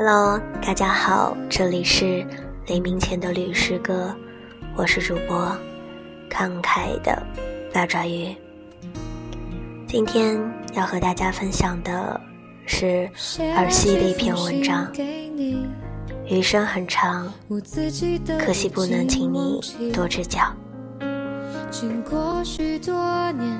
Hello，大家好，这里是黎明前的律师哥，我是主播慷慨的八爪鱼。今天要和大家分享的是儿戏的一篇文章。余生很长，可惜不能请你多指教。经过许多年，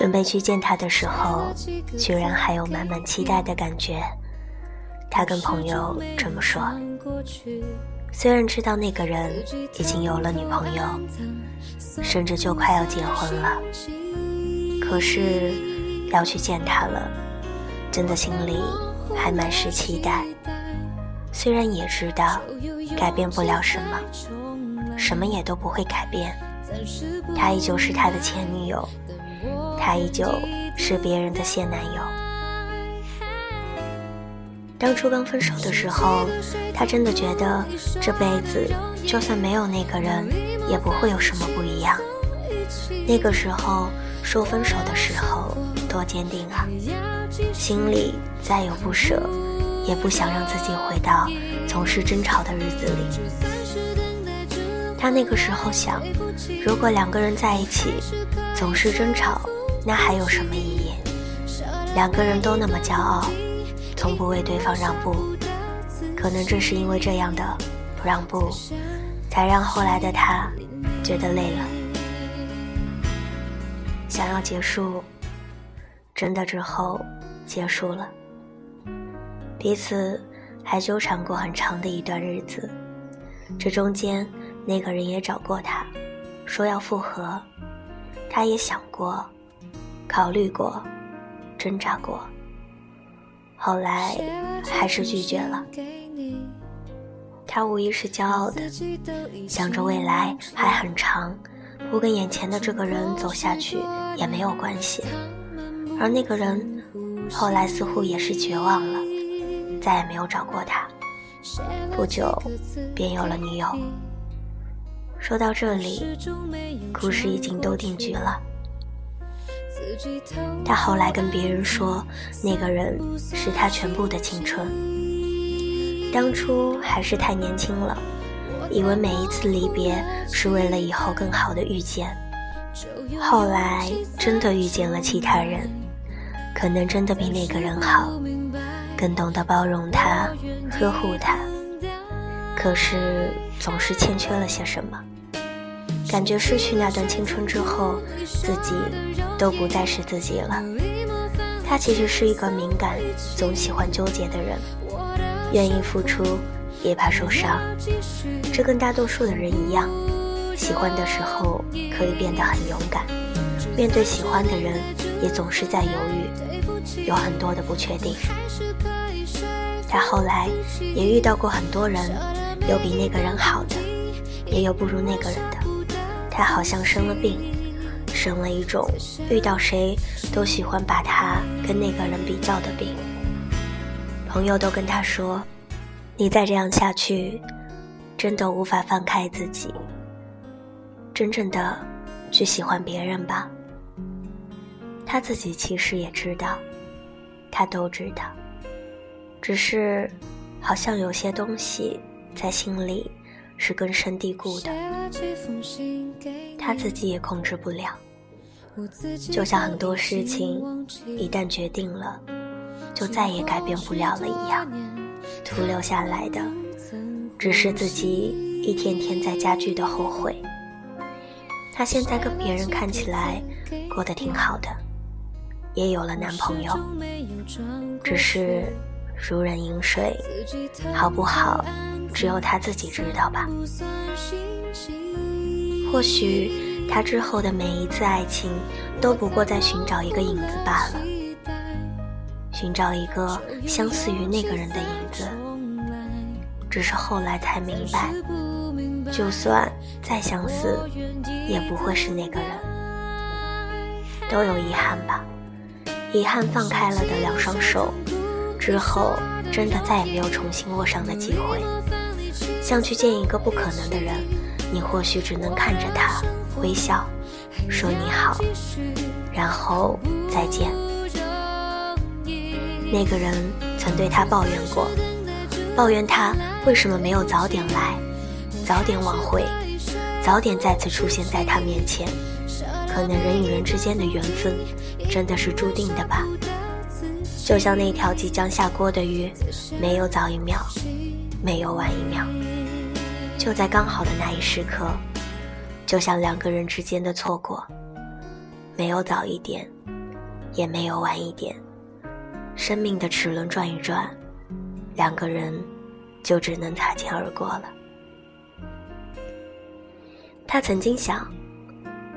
准备去见他的时候，居然还有满满期待的感觉。他跟朋友这么说。虽然知道那个人已经有了女朋友，甚至就快要结婚了，可是。要去见他了，真的心里还满是期待。虽然也知道改变不了什么，什么也都不会改变。他依旧是他的前女友，他依旧是别人的现男友。当初刚分手的时候，他真的觉得这辈子就算没有那个人，也不会有什么不一样。那个时候说分手的时候。多坚定啊！心里再有不舍，也不想让自己回到总是争吵的日子里。他那个时候想，如果两个人在一起总是争吵，那还有什么意义？两个人都那么骄傲，从不为对方让步，可能正是因为这样的不让步，才让后来的他觉得累了，想要结束。真的之后结束了，彼此还纠缠过很长的一段日子。这中间，那个人也找过他，说要复合，他也想过，考虑过，挣扎过，后来还是拒绝了。他无疑是骄傲的，想着未来还很长，不跟眼前的这个人走下去也没有关系。而那个人后来似乎也是绝望了，再也没有找过他。不久，便有了女友。说到这里，故事已经都定局了。他后来跟别人说，那个人是他全部的青春。当初还是太年轻了，以为每一次离别是为了以后更好的遇见。后来真的遇见了其他人。可能真的比那个人好，更懂得包容他、呵护他。可是总是欠缺了些什么，感觉失去那段青春之后，自己都不再是自己了。他其实是一个敏感、总喜欢纠结的人，愿意付出，也怕受伤。这跟大多数的人一样，喜欢的时候可以变得很勇敢。面对喜欢的人，也总是在犹豫，有很多的不确定。他后来也遇到过很多人，有比那个人好的，也有不如那个人的。他好像生了病，生了一种遇到谁都喜欢把他跟那个人比较的病。朋友都跟他说：“你再这样下去，真的无法放开自己，真正的去喜欢别人吧。”他自己其实也知道，他都知道，只是好像有些东西在心里是根深蒂固的，他自己也控制不了。就像很多事情一旦决定了，就再也改变不了了一样，徒留下来的只是自己一天天在加剧的后悔。他现在跟别人看起来过得挺好的。也有了男朋友，只是如人饮水，好不好，只有他自己知道吧。或许他之后的每一次爱情，都不过在寻找一个影子罢了，寻找一个相似于那个人的影子。只是后来才明白，就算再相似，也不会是那个人。都有遗憾吧。遗憾放开了的两双手，之后真的再也没有重新握上的机会。像去见一个不可能的人，你或许只能看着他微笑，说你好，然后再见。那个人曾对他抱怨过，抱怨他为什么没有早点来，早点挽回，早点再次出现在他面前。可能人与人之间的缘分，真的是注定的吧？就像那条即将下锅的鱼，没有早一秒，没有晚一秒，就在刚好的那一时刻。就像两个人之间的错过，没有早一点，也没有晚一点。生命的齿轮转一转，两个人就只能擦肩而过了。他曾经想，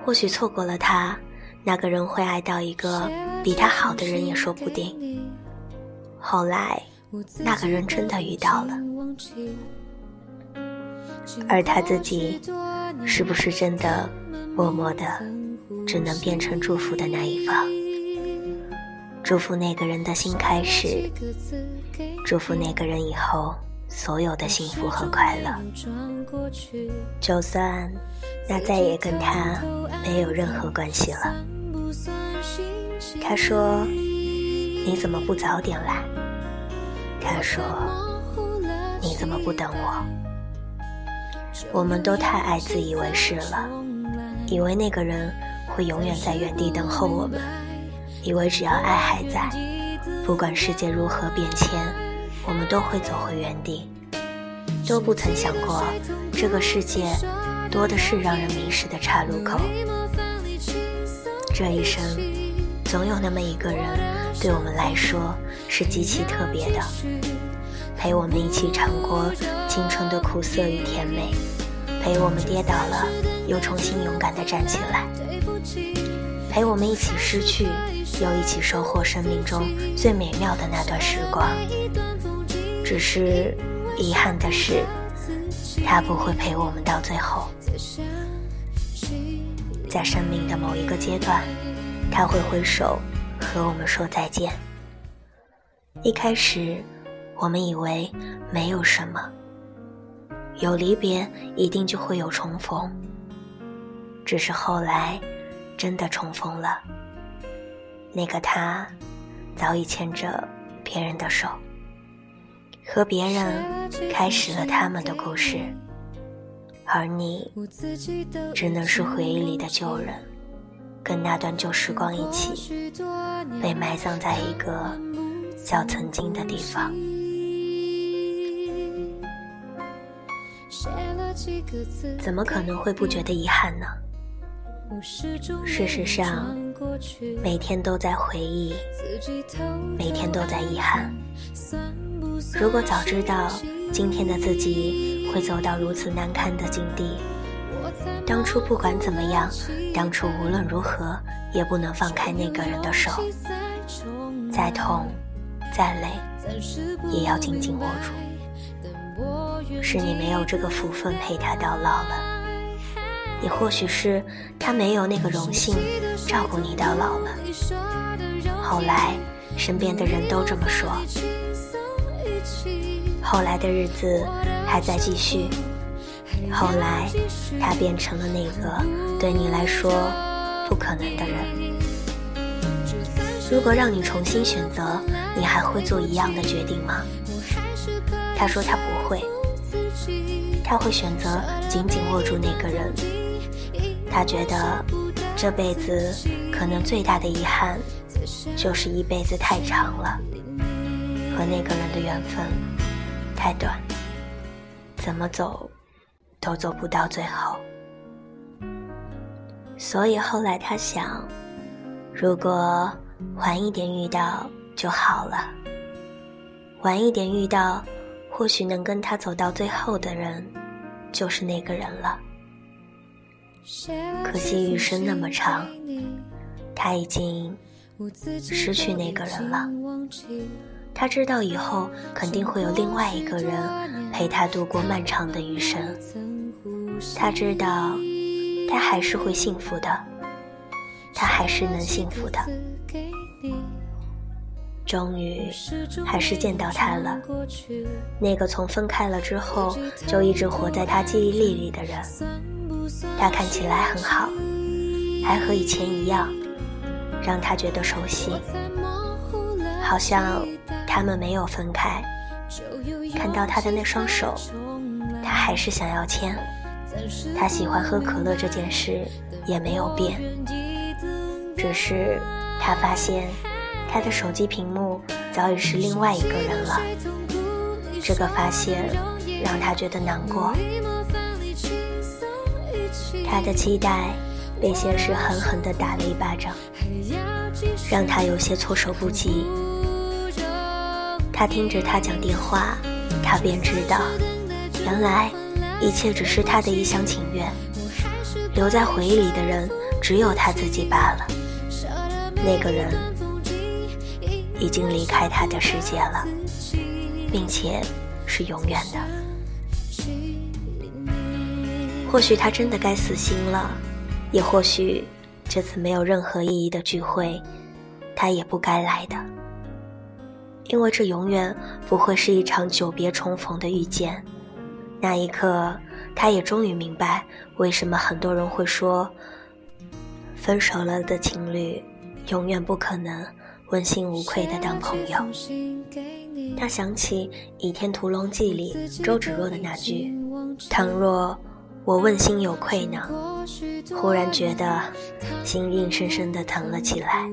或许错过了他，那个人会爱到一个比他好的人也说不定。后来，那个人真的遇到了，而他自己，是不是真的默默的，只能变成祝福的那一方？祝福那个人的新开始，祝福那个人以后所有的幸福和快乐。就算那再也跟他没有任何关系了。他说：“你怎么不早点来？”说：“你怎么不等我？”我们都太爱自以为是了，以为那个人会永远在原地等候我们。以为只要爱还在，不管世界如何变迁，我们都会走回原地。都不曾想过，这个世界多的是让人迷失的岔路口。这一生，总有那么一个人，对我们来说是极其特别的，陪我们一起尝过青春的苦涩与甜美，陪我们跌倒了又重新勇敢地站起来，陪我们一起失去。又一起收获生命中最美妙的那段时光。只是遗憾的是，他不会陪我们到最后。在生命的某一个阶段，他会挥手和我们说再见。一开始，我们以为没有什么，有离别一定就会有重逢。只是后来，真的重逢了。那个他，早已牵着别人的手，和别人开始了他们的故事，而你只能是回忆里的旧人，跟那段旧时光一起，被埋葬在一个叫曾经的地方。怎么可能会不觉得遗憾呢？事实上，每天都在回忆，每天都在遗憾。如果早知道今天的自己会走到如此难堪的境地，当初不管怎么样，当初无论如何也不能放开那个人的手，再痛再累，也要紧紧握住。是你没有这个福分陪他到老了。也或许是他没有那个荣幸照顾你到老了。后来，身边的人都这么说。后来的日子还在继续。后来，他变成了那个对你来说不可能的人。如果让你重新选择，你还会做一样的决定吗？他说他不会。他会选择紧紧握住那个人。他觉得这辈子可能最大的遗憾，就是一辈子太长了，和那个人的缘分太短，怎么走都走不到最后。所以后来他想，如果晚一点遇到就好了，晚一点遇到，或许能跟他走到最后的人，就是那个人了。可惜余生那么长，他已经失去那个人了。他知道以后肯定会有另外一个人陪他度过漫长的余生。他知道他还是会幸福的，他还是能幸福的。终于，还是见到他了，那个从分开了之后就一直活在他记忆力里的人。他看起来很好，还和以前一样，让他觉得熟悉，好像他们没有分开。看到他的那双手，他还是想要牵。他喜欢喝可乐这件事也没有变，只是他发现他的手机屏幕早已是另外一个人了。这个发现让他觉得难过，他的期待被现实狠狠地打了一巴掌，让他有些措手不及。他听着他讲电话，他便知道，原来一切只是他的一厢情愿。留在回忆里的人只有他自己罢了。那个人已经离开他的世界了，并且是永远的。或许他真的该死心了，也或许这次没有任何意义的聚会，他也不该来的。因为这永远不会是一场久别重逢的遇见。那一刻，他也终于明白，为什么很多人会说，分手了的情侣永远不可能问心无愧的当朋友。他想起《倚天屠龙记》里周芷若的那句：“倘若我问心有愧呢？”忽然觉得心硬生生的疼了起来。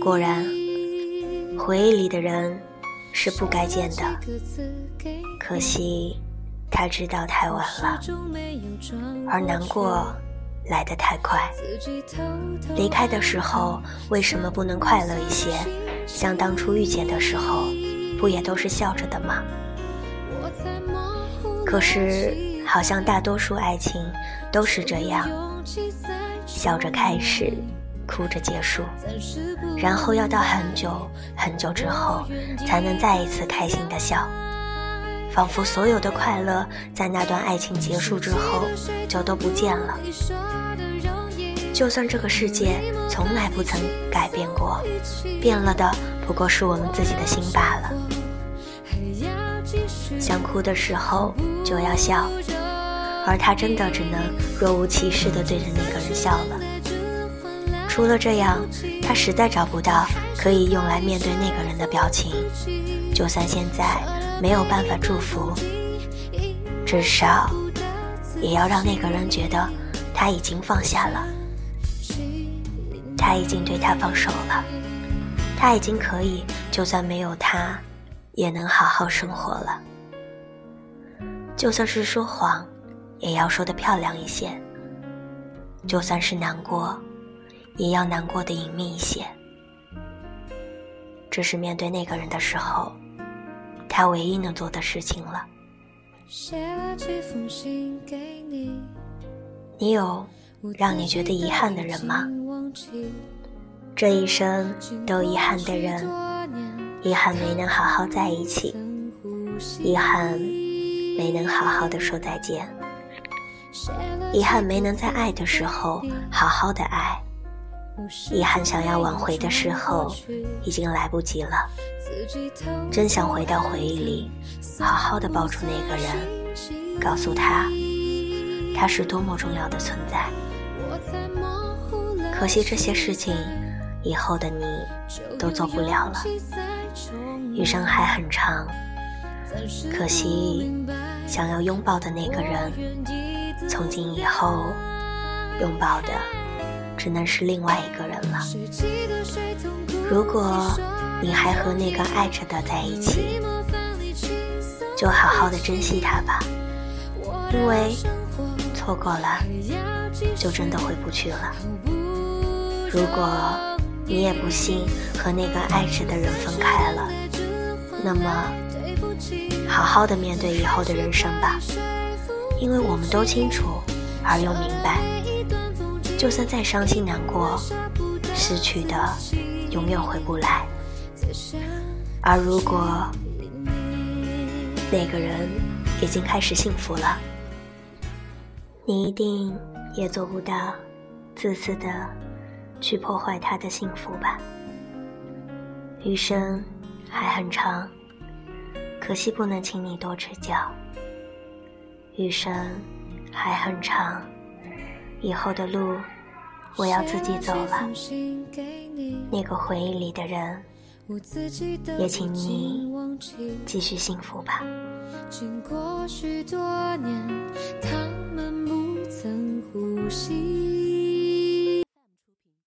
果然。回忆里的人是不该见的，可惜他知道太晚了，而难过来得太快。离开的时候为什么不能快乐一些？像当初遇见的时候，不也都是笑着的吗？可是好像大多数爱情都是这样，笑着开始。哭着结束，然后要到很久很久之后，才能再一次开心的笑，仿佛所有的快乐在那段爱情结束之后就都不见了。就算这个世界从来不曾改变过，变了的不过是我们自己的心罢了。想哭的时候就要笑，而他真的只能若无其事地对着那个人笑了。除了这样，他实在找不到可以用来面对那个人的表情。就算现在没有办法祝福，至少也要让那个人觉得他已经放下了，他已经对他放手了，他已经可以，就算没有他，也能好好生活了。就算是说谎，也要说的漂亮一些。就算是难过。也要难过的隐秘一些，这是面对那个人的时候，他唯一能做的事情了。你有让你觉得遗憾的人吗？这一生都遗憾的人，遗憾没能好好在一起，遗憾没能好好的说再见，遗憾没能在爱的时候好好的爱。遗憾，想要挽回的时候，已经来不及了。真想回到回忆里，好好的抱住那个人，告诉他，他是多么重要的存在。可惜这些事情，以后的你都做不了了。余生还很长，可惜想要拥抱的那个人，从今以后，拥抱的。只能是另外一个人了。如果你还和那个爱着的在一起，就好好的珍惜他吧，因为错过了，就真的回不去了。如果你也不幸和那个爱着的人分开了，那么好好的面对以后的人生吧，因为我们都清楚而又明白。就算再伤心难过，失去的永远回不来。而如果那个人已经开始幸福了，你一定也做不到自私的去破坏他的幸福吧。余生还很长，可惜不能请你多指教。余生还很长。以后的路我要自己走了。那个回忆里的人也请你继续幸福吧。经过许多年他们不曾呼吸。